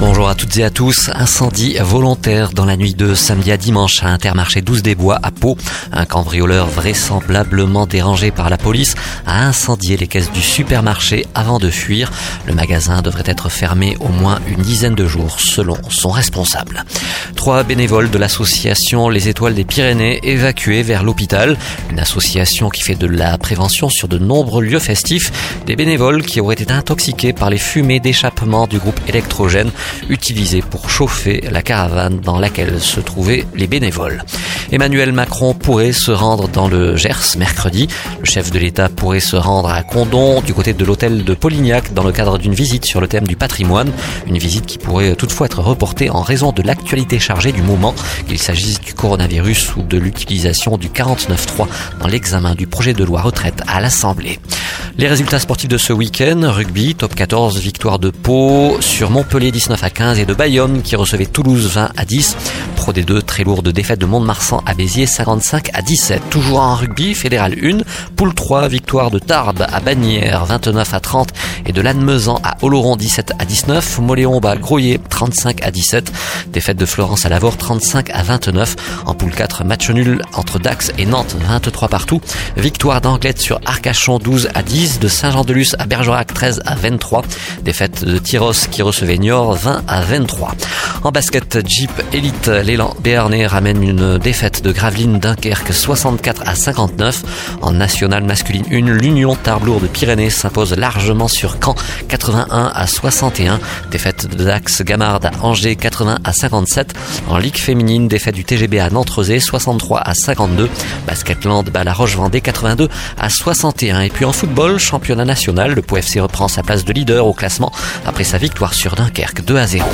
Bonjour à toutes et à tous. Incendie volontaire dans la nuit de samedi à dimanche à Intermarché 12 des Bois à Pau. Un cambrioleur vraisemblablement dérangé par la police a incendié les caisses du supermarché avant de fuir. Le magasin devrait être fermé au moins une dizaine de jours selon son responsable. Trois bénévoles de l'association Les Étoiles des Pyrénées évacués vers l'hôpital. Une association qui fait de la prévention sur de nombreux lieux festifs. Des bénévoles qui auraient été intoxiqués par les fumées d'échappement du groupe électrogène utilisé pour chauffer la caravane dans laquelle se trouvaient les bénévoles. Emmanuel Macron pourrait se rendre dans le Gers mercredi. Le chef de l'État pourrait se rendre à Condon, du côté de l'hôtel de Polignac, dans le cadre d'une visite sur le thème du patrimoine. Une visite qui pourrait toutefois être reportée en raison de l'actualité chargée du moment, qu'il s'agisse du coronavirus ou de l'utilisation du 49.3 dans l'examen du projet de loi retraite à l'Assemblée. Les résultats sportifs de ce week-end, rugby, top 14, victoire de Pau sur Montpellier 19 à 15 et de Bayonne qui recevait Toulouse 20 à 10. Des deux, très lourde défaite de Mont-de-Marsan à Béziers 55 à 17. Toujours en rugby, fédéral 1, poule 3, victoire de Tarbes à Bagnères 29 à 30 et de Lannemezan à Oloron 17 à 19. Moléon bat Grouillet 35 à 17. Défaite de Florence à Lavore 35 à 29. En poule 4, match nul entre Dax et Nantes 23 partout. Victoire d'Anglette sur Arcachon 12 à 10. De Saint-Jean-de-Luz à Bergerac 13 à 23. Défaite de Tyros qui recevait Niort 20 à 23. En basket, Jeep Elite, l'élan béarnais ramène une défaite de Gravelines Dunkerque 64 à 59. En nationale masculine 1, l'Union Tarblour de Pyrénées s'impose largement sur Caen 81 à 61. Défaite de Dax Gamard à Angers 80 à 57. En Ligue féminine, défaite du TGB à nantes 63 à 52. Basketland bat la Roche-Vendée 82 à 61. Et puis en football, championnat national, le POFC reprend sa place de leader au classement après sa victoire sur Dunkerque 2 à 0.